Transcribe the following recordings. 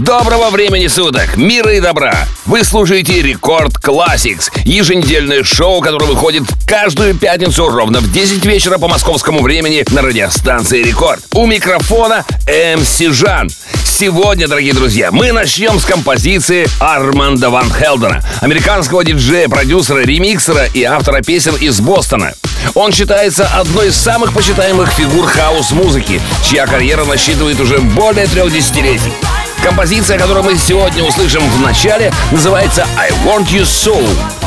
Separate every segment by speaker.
Speaker 1: Доброго времени суток, мира и добра! Вы слушаете Record Classics, еженедельное шоу, которое выходит каждую пятницу ровно в 10 вечера по московскому времени на радиостанции Рекорд. У микрофона MC Жан. Сегодня, дорогие друзья, мы начнем с композиции Арманда Ван Хелдена, американского диджея, продюсера, ремиксера и автора песен из Бостона. Он считается одной из самых почитаемых фигур хаос-музыки, чья карьера насчитывает уже более трех десятилетий. Композиция, которую мы сегодня услышим в начале, называется «I Want You So».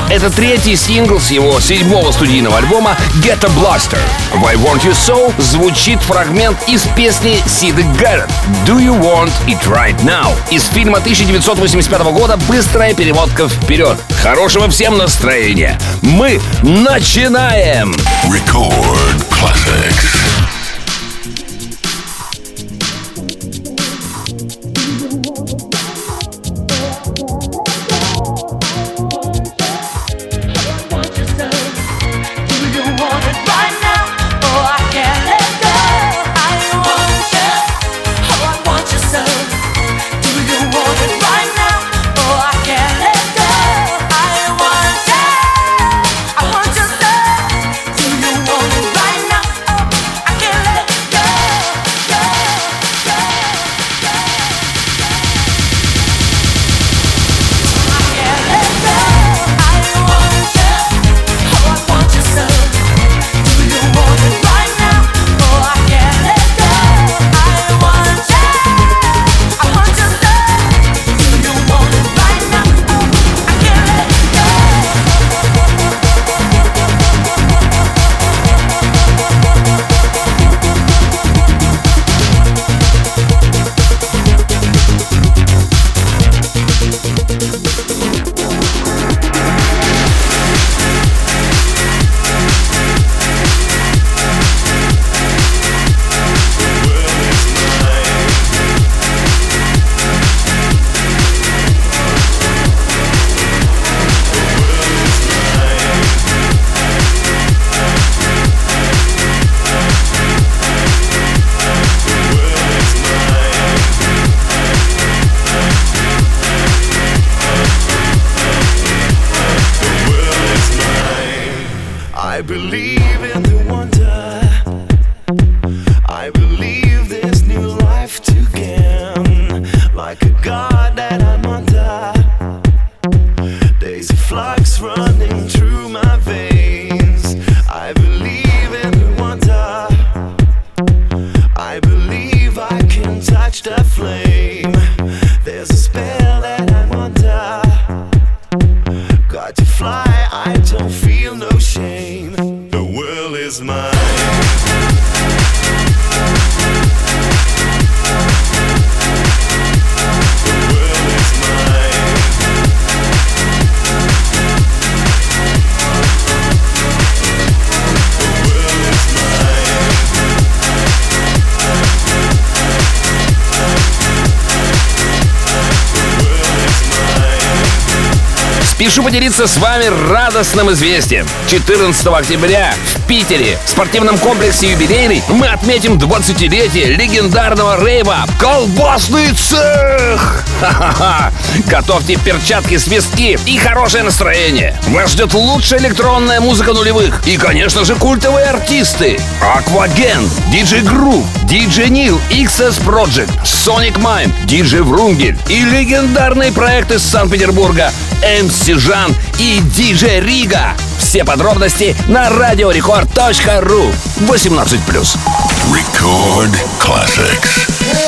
Speaker 1: Это третий сингл с его седьмого студийного альбома «Get a Blaster». В «I Want You So» звучит фрагмент из песни Сиды Гаррет «Do You Want It Right Now» из фильма 1985 года «Быстрая перемотка вперед». Хорошего всем настроения! Мы начинаем!
Speaker 2: Record Classics.
Speaker 1: Поделиться с вами радостным известием. 14 октября Питере в спортивном комплексе «Юбилейный» мы отметим 20-летие легендарного рейва «Колбасный цех». Ха-ха-ха! Готовьте перчатки, свистки и хорошее настроение. Вас ждет лучшая электронная музыка нулевых и, конечно же, культовые артисты. Акваген, Диджей Грув, Диджей Нил, XS Project, Sonic Mime, Диджей Врунгель и легендарные проекты Санкт-Петербурга МС Жан и Диджей Рига. Все подробности на радиорекорд.ру 18+.
Speaker 2: Record Classics.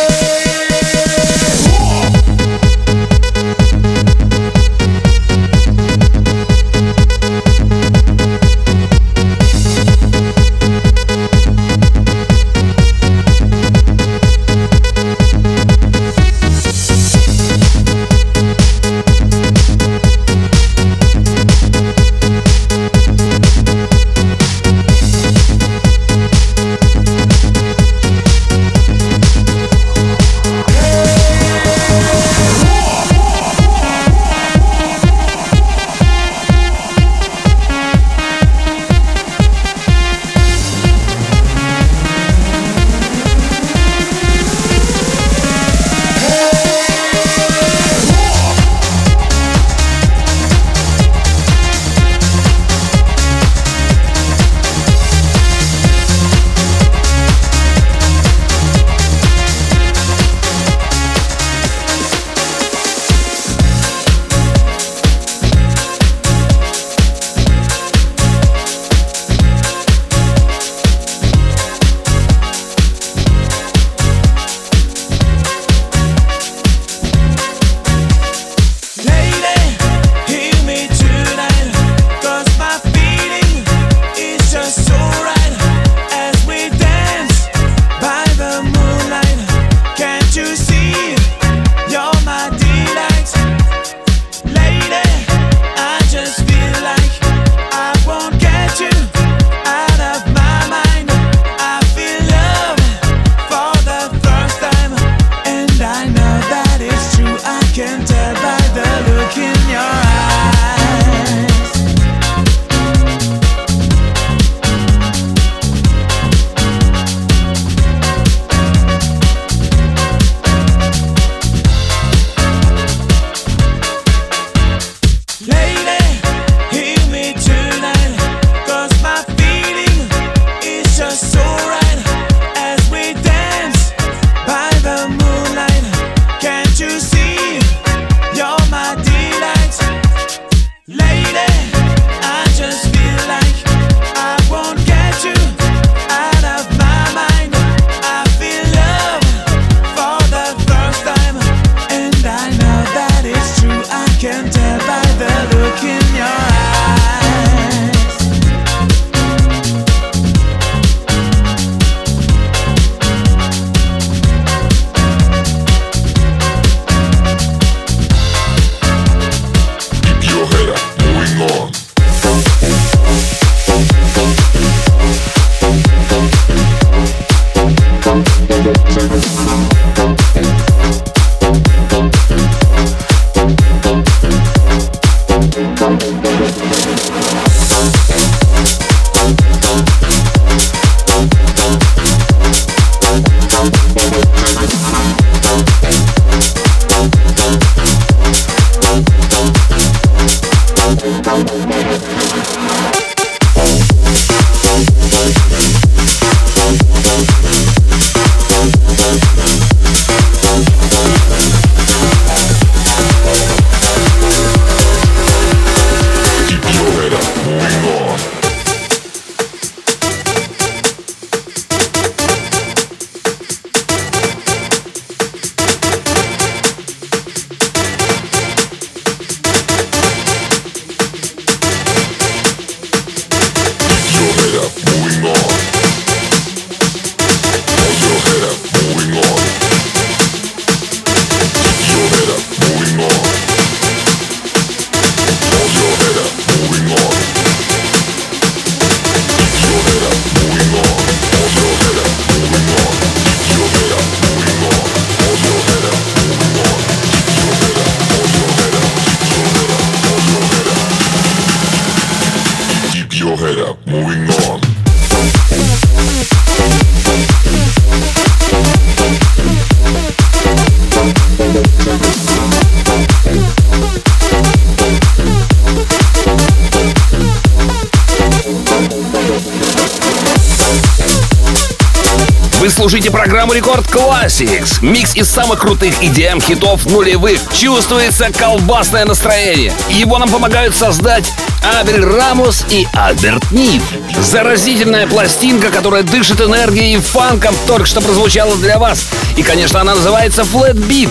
Speaker 1: Classics. Микс из самых крутых EDM хитов нулевых. Чувствуется колбасное настроение. Его нам помогают создать Абель Рамос и Альберт Нив. Заразительная пластинка, которая дышит энергией и фанком, только что прозвучала для вас. И, конечно, она называется Flat Beat.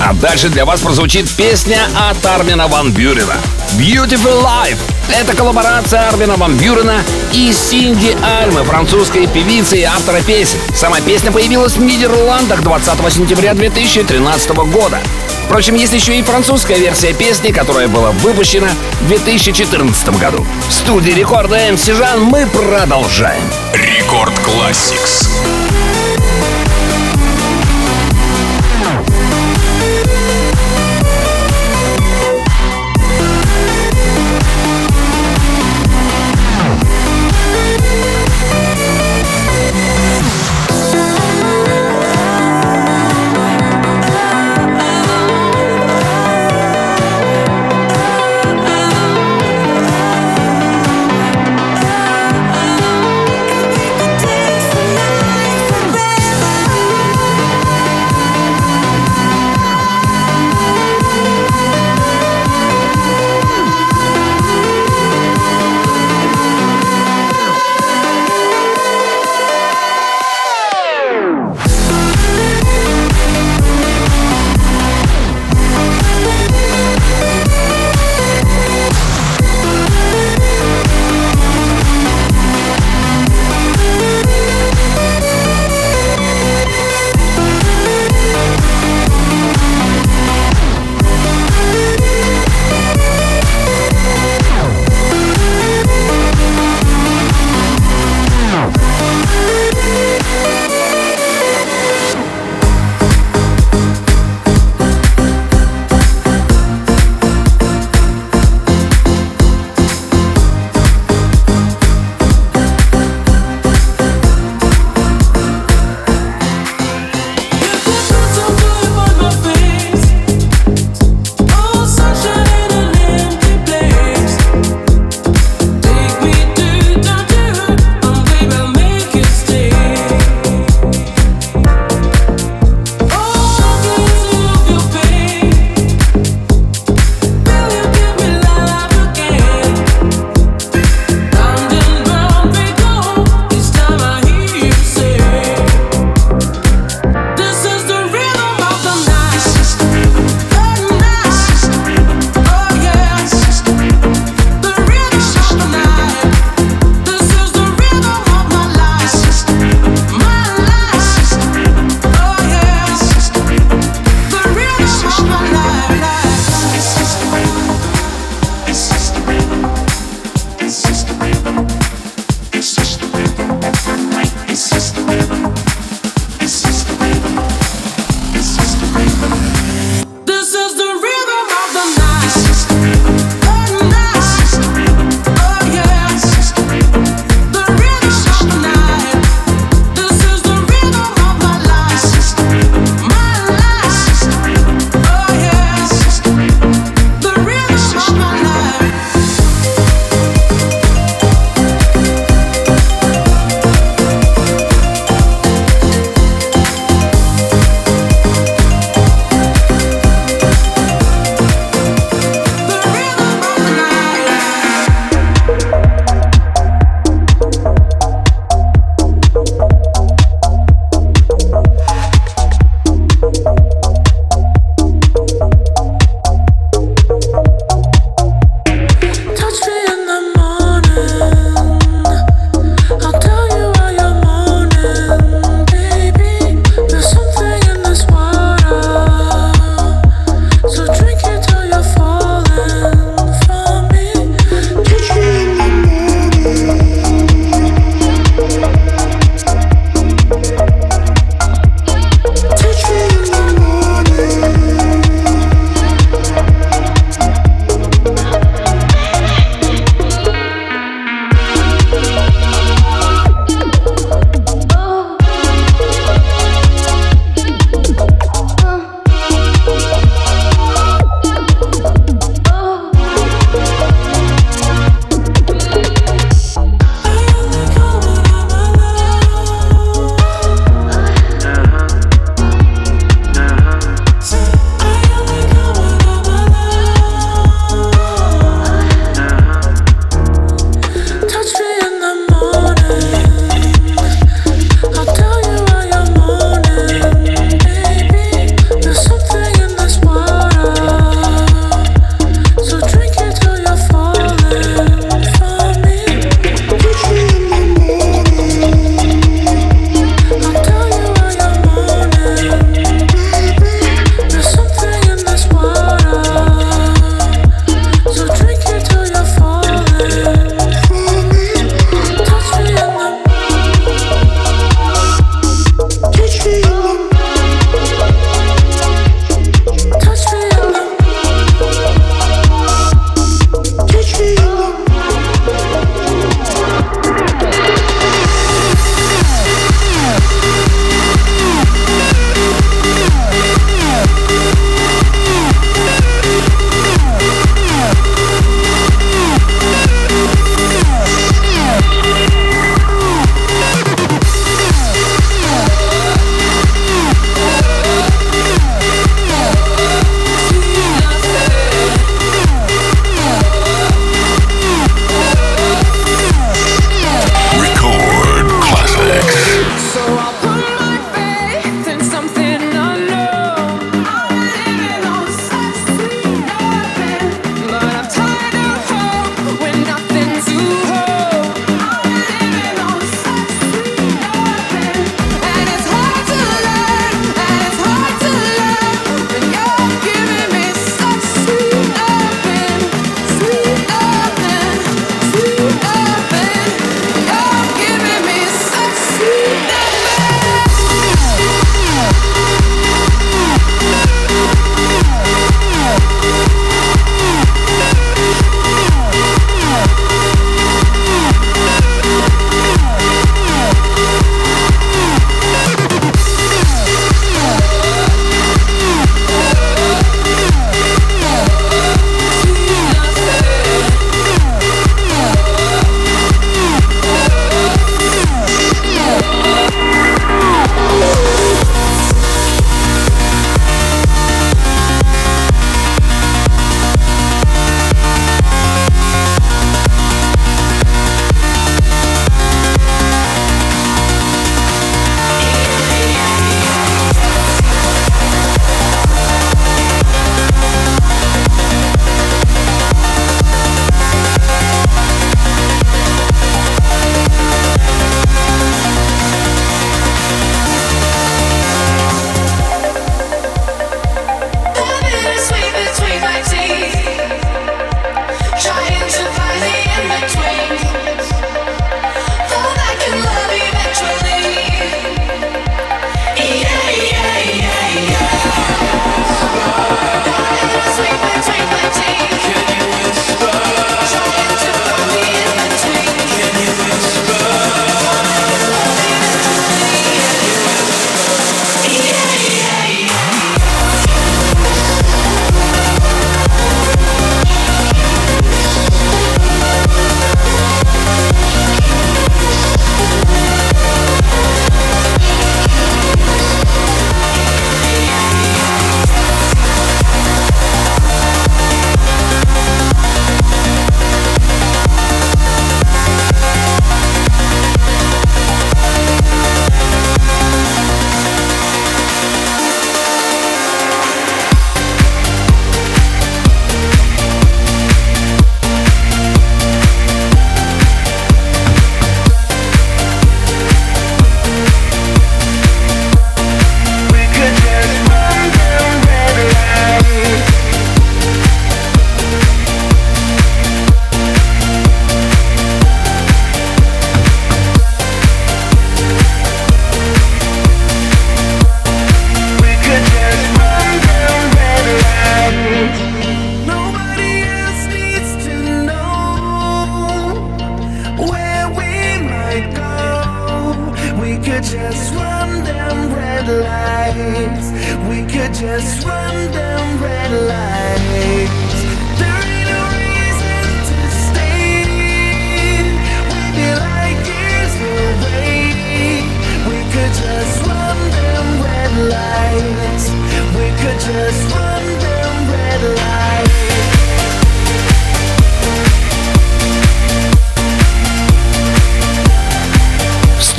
Speaker 1: А дальше для вас прозвучит песня от Армина Ван Бюрена. Beautiful Life. Это коллаборация Армина Ван Бюрена и Синди Альмы, французской певицы и автора песен. Сама песня появилась в Нидерландах 20 сентября 2013 года. Впрочем, есть еще и французская версия песни, которая была выпущена в 2014 году. В студии рекорда MC Жан мы продолжаем.
Speaker 3: Record
Speaker 1: Classics.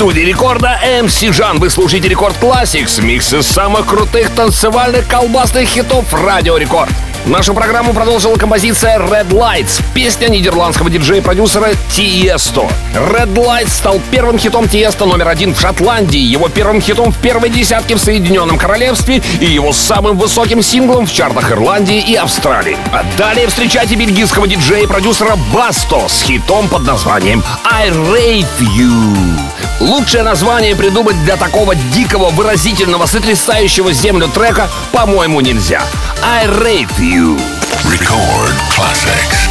Speaker 1: Студии рекорда MC Жан. Вы слушаете Record Classics, микс из самых крутых танцевальных колбасных хитов Радио Рекорд. Нашу программу продолжила композиция Red Lights, песня нидерландского диджея-продюсера Тиесто. Red Lights стал первым хитом Тиесто номер один в Шотландии, его первым хитом в первой десятке в Соединенном Королевстве и его самым высоким синглом в чартах Ирландии и Австралии. А далее встречайте бельгийского диджея-продюсера Басто с хитом под названием I Rave You. Лучшее название придумать для такого дикого, выразительного, сотрясающего землю трека, по-моему, нельзя. I Rate You.
Speaker 4: Record classics.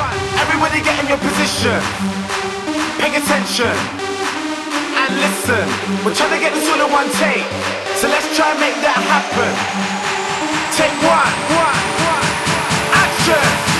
Speaker 2: everybody get in your position. Pay attention and listen. We're trying to get this all in one take, so let's try and make that happen. Take one, one, one, action.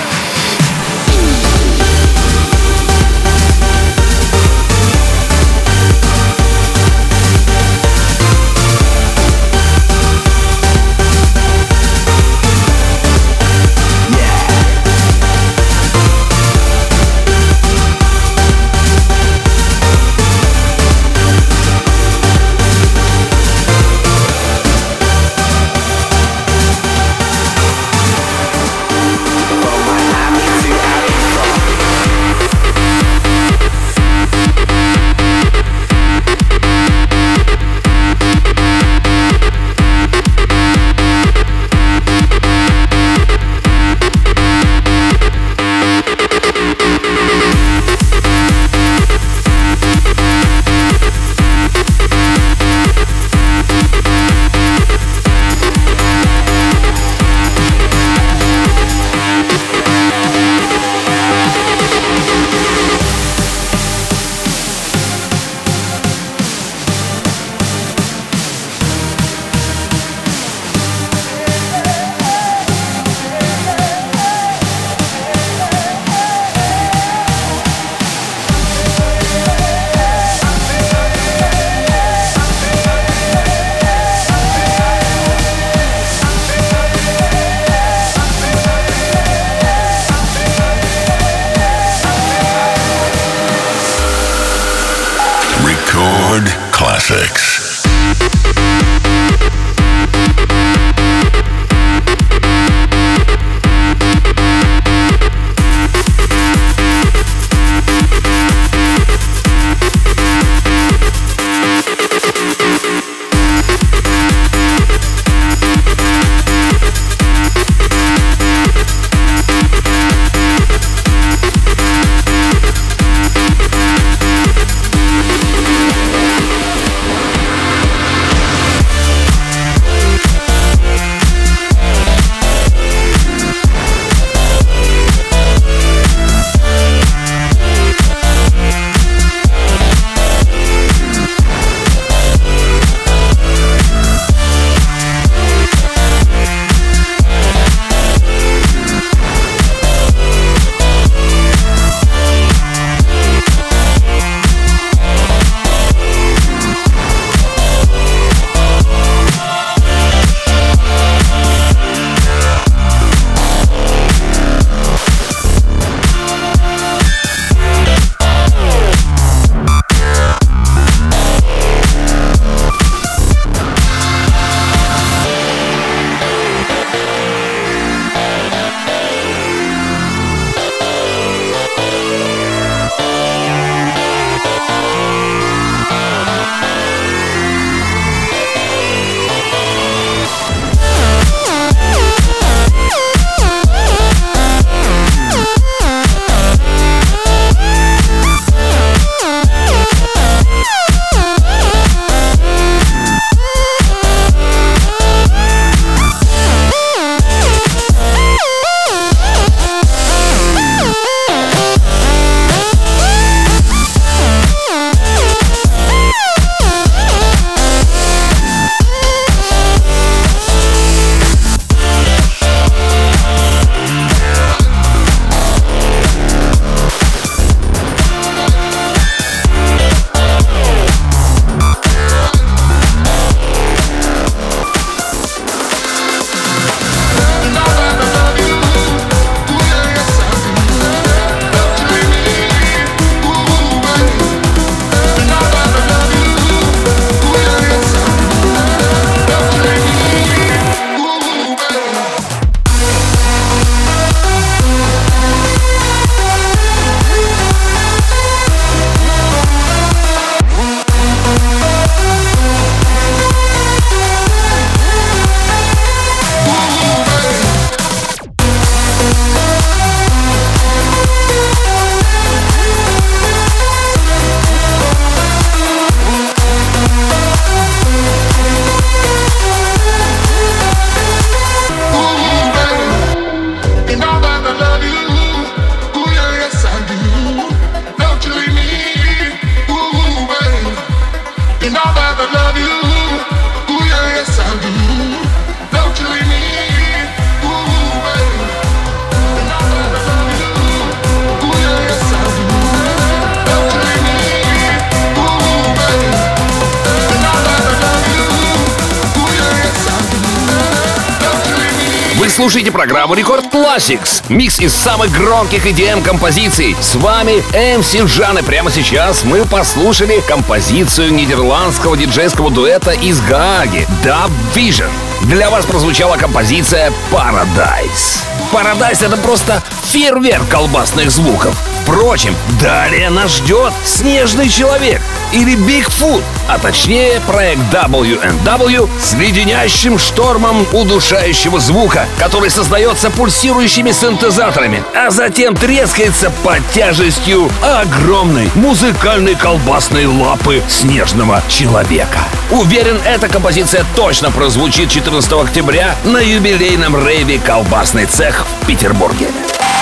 Speaker 1: Слушаете программу Record Classics. Микс из самых громких EDM композиций. С вами MC Жан, и прямо сейчас мы послушали композицию нидерландского диджейского дуэта из Гааги DubVision. Для вас прозвучала композиция Paradise. Paradise это просто фейерверк колбасных звуков. Впрочем, далее нас ждет Снежный человек или Bigfoot, а точнее проект W&W с леденящим штормом удушающего звука, который создается пульсирующими синтезаторами, а затем трескается под тяжестью огромной музыкальной колбасной лапы Снежного человека. Уверен, эта композиция точно прозвучит 14 октября на юбилейном рейве «Колбасный цех» в Петербурге.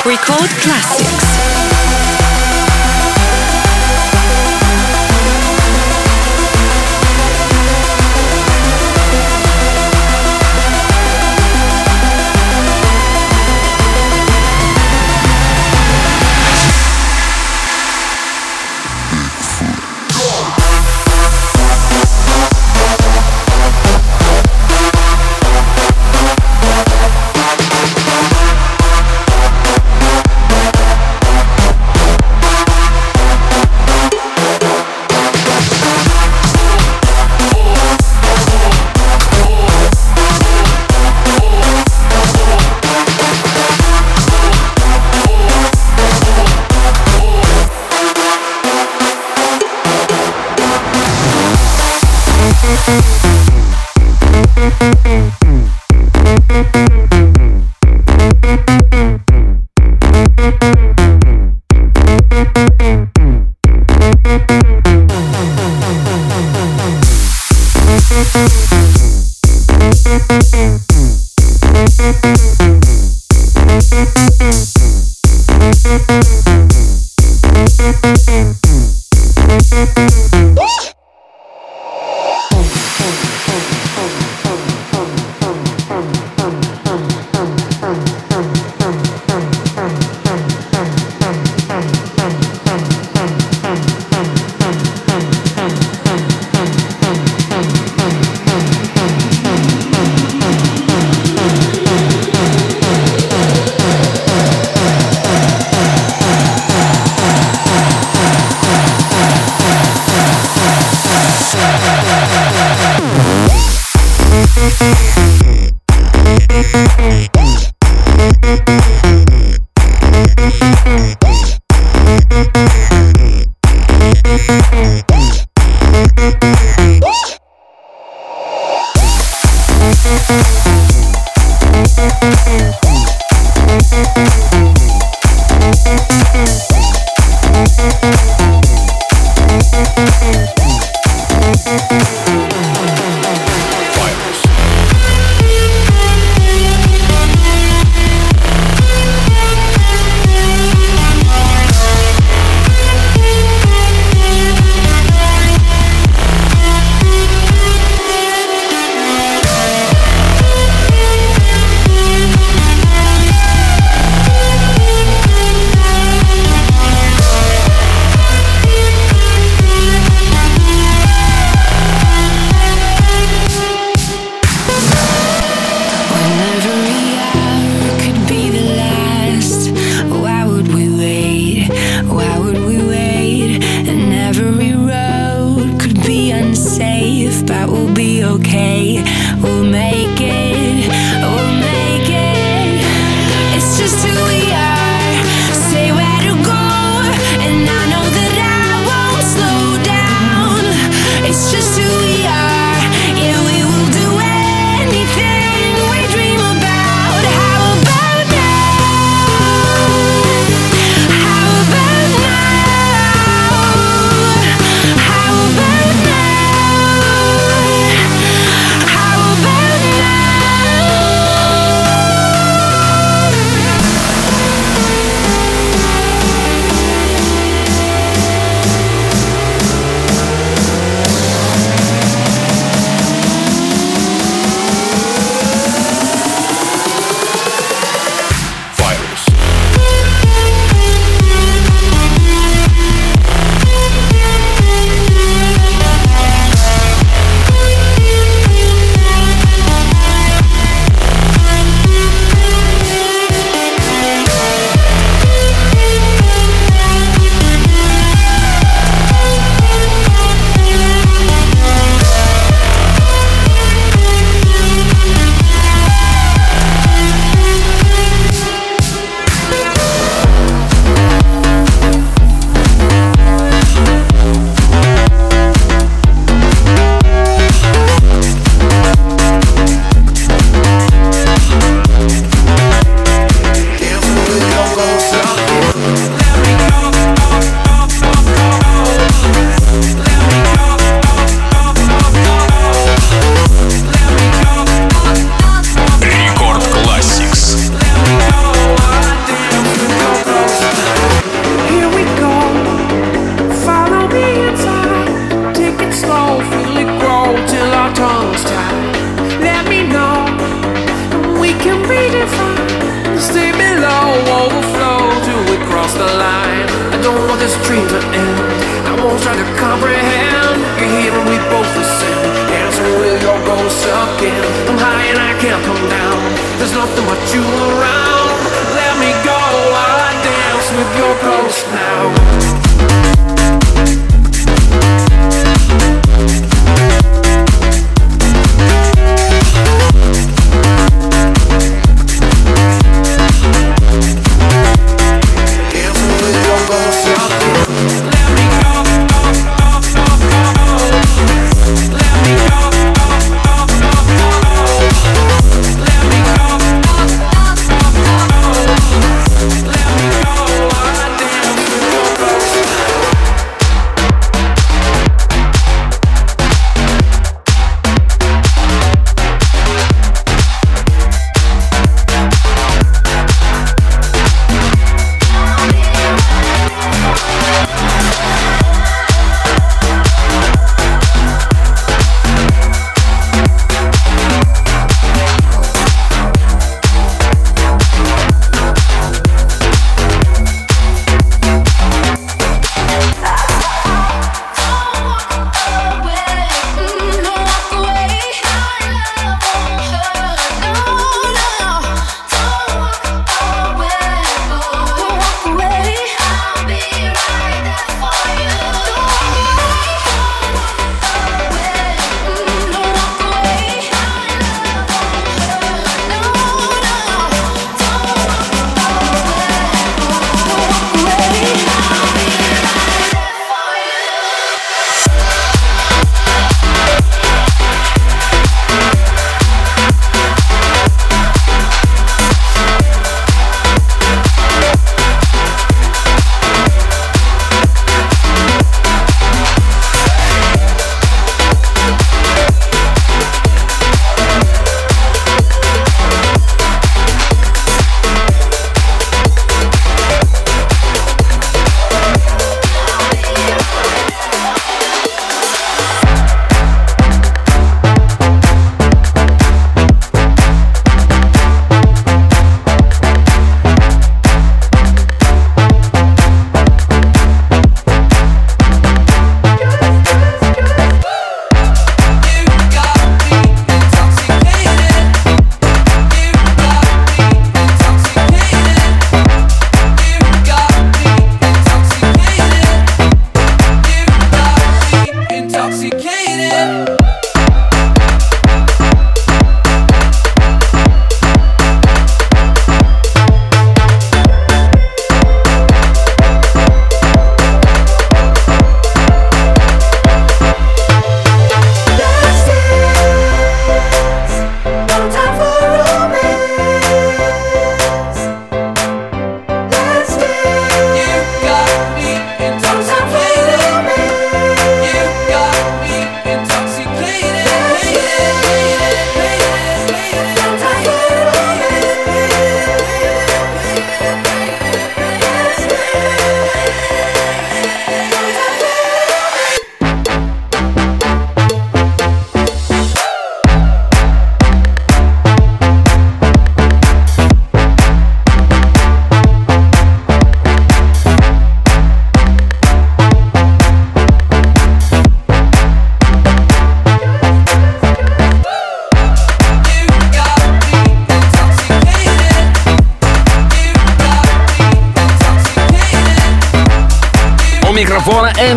Speaker 4: Record Classics.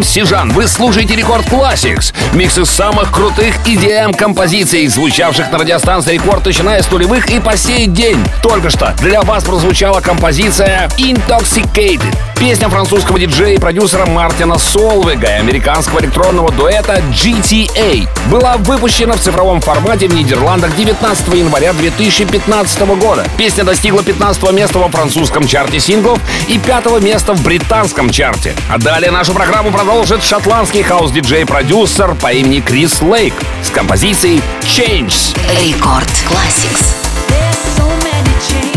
Speaker 1: Микрофона MC Жан. Вы слушаете Record Classics. Микс из самых крутых EDM-композиций, звучавших на радиостанции Рекорд, начиная с нулевых и по сей день. Только что для вас прозвучала композиция Intoxicated. Песня французского диджея и продюсера Мартина Солвега и американского электронного дуэта GTA. Была выпущена в цифровом формате в Нидерландах 19 января 2015 года. Песня достигла 15 места во французском чарте синглов и 5 места в британском чарте. А далее нашу программу продолжит шотландский хаус-диджей-продюсер по имени Крис Лейк с композицией Changes.
Speaker 5: Record Classics.
Speaker 4: There's so many changes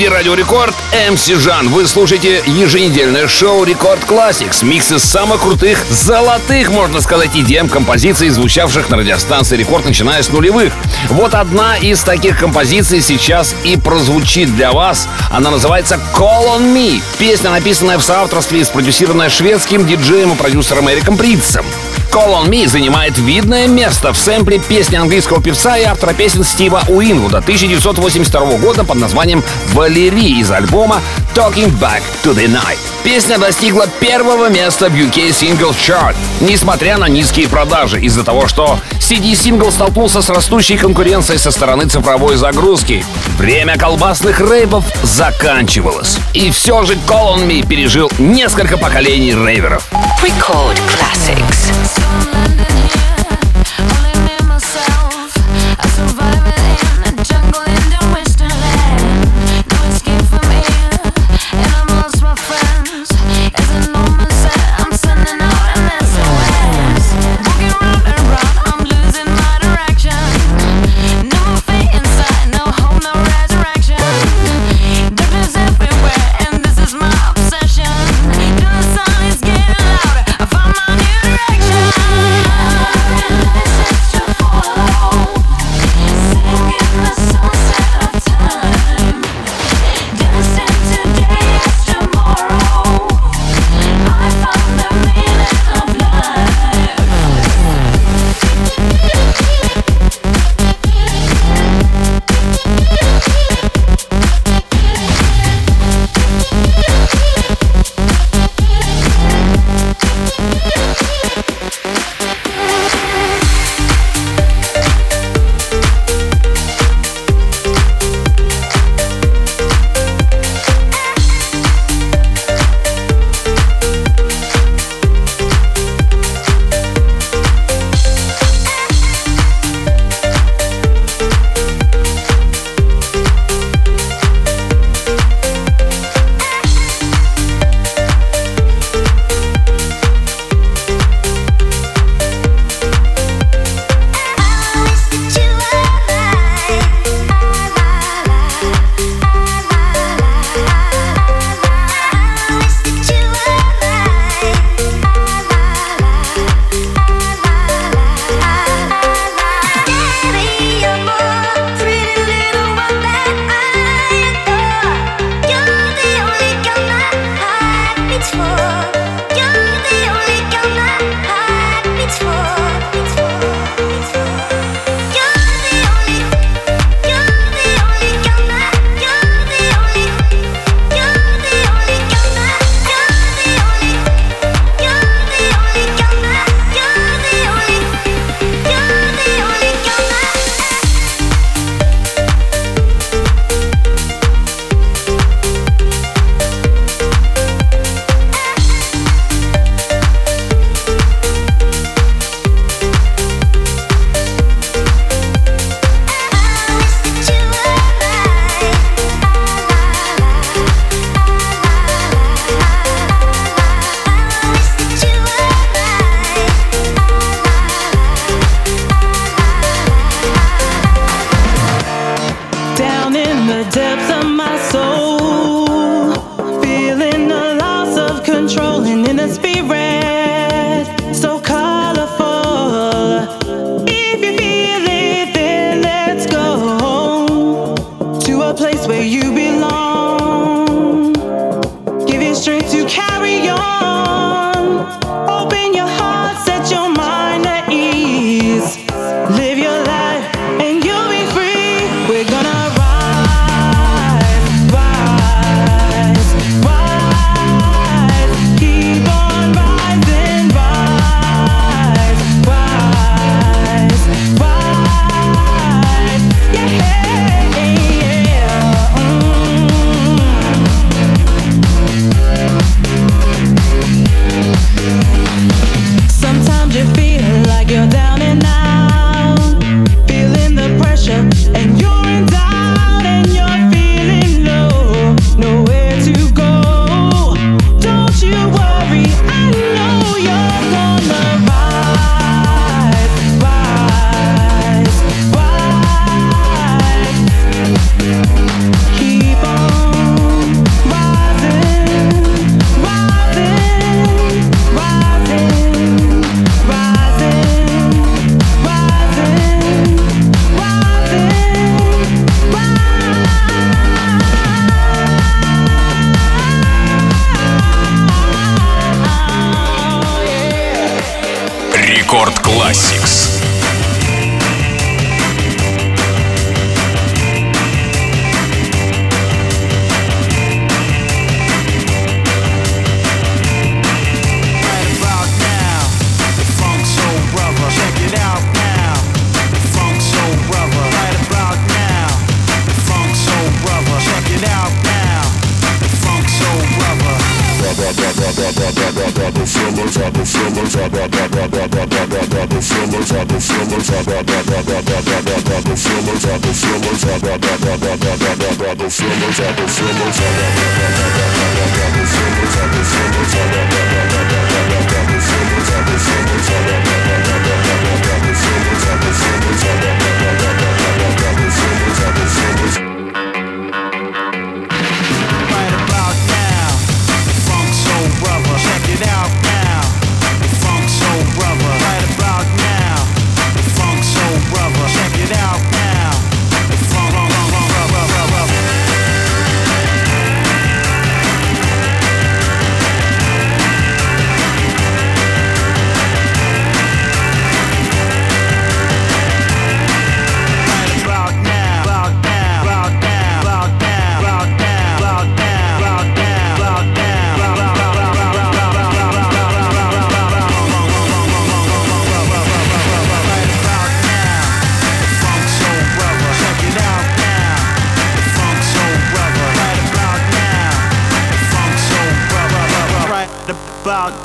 Speaker 1: студии Радио Рекорд MC Жан. Вы слушаете еженедельное шоу Record Classics. Микс из самых крутых, золотых, можно сказать, EDM композиций, звучавших на радиостанции Рекорд, начиная с нулевых. Вот одна из таких композиций сейчас и прозвучит для вас. Она называется Call on Me. Песня, написанная в соавторстве и спродюсированная шведским диджеем и продюсером Эриком Притцем. Call on Me занимает видное место в сэмпле песни английского певца и автора песен Стива Уинвуда 1982 года под названием «Валерий» из альбома Talking Back to the Night. Песня достигла первого места в UK Singles Chart, несмотря на низкие продажи, из-за того, что CD-сингл столкнулся с растущей конкуренцией со стороны цифровой загрузки. Время колбасных рейвов заканчивалось. И все же Call on Me пережил несколько поколений рейверов.
Speaker 4: Record Classics.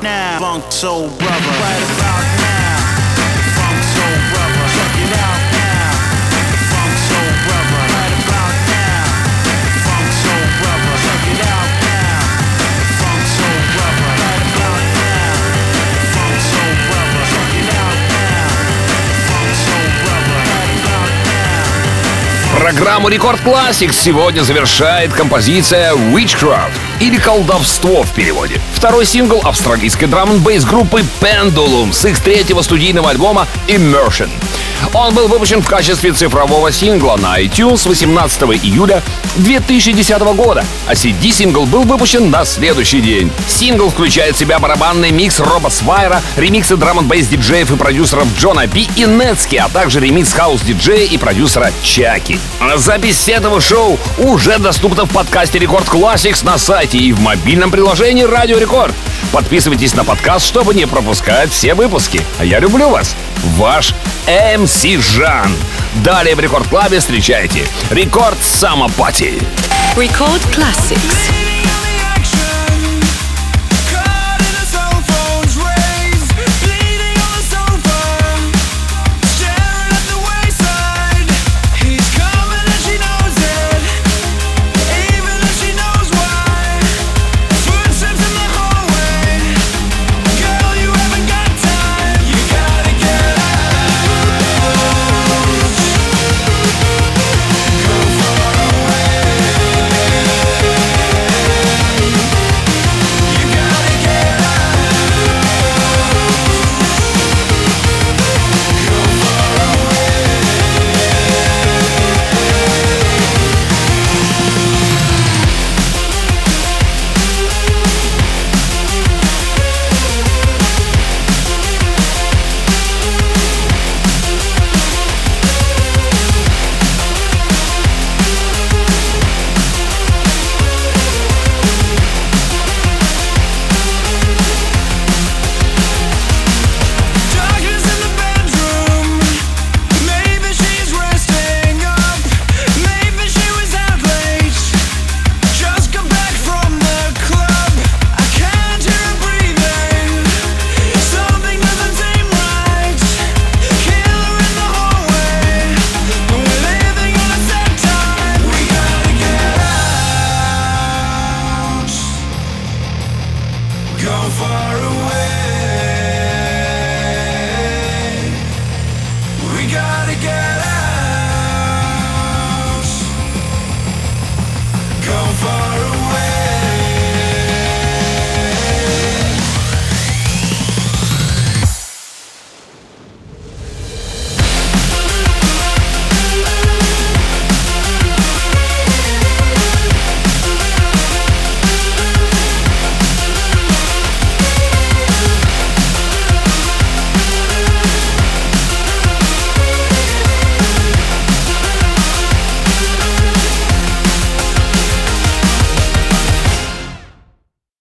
Speaker 6: Now, Funk Soul Brother. Right about now, Funk Soul Brother. Check it out now. Funk Soul Brother. Right about now. Funk Soul Brother. Check it out now. Funk Soul Brother. Right about now. Funk Soul Brother. Check it out now. Funk Soul Brother. Right about now.
Speaker 1: Программу Рекорд Classics сегодня завершает композиция Witchcraft или колдовство в переводе. Второй сингл австралийской драм н бейс группы Pendulum с их третьего студийного альбома Immersion. Он был выпущен в качестве цифрового сингла на iTunes 18 июля 2010 года, а CD-сингл был выпущен на следующий день. Сингл включает в себя барабанный микс Роба Свайра, ремиксы драм бейс диджеев и продюсеров John B и Netsky, а также ремикс хаус-диджея и продюсера Chuckie. Запись этого шоу уже доступна в подкасте Record Classix на сайте и в мобильном приложении Радио Рекорд. Подписывайтесь на подкаст, чтобы не пропускать все выпуски. А я люблю вас. Ваш МС Жан. Далее в Рекорд Клабе встречайте Рекорд Сама Пати.
Speaker 5: Record Classics.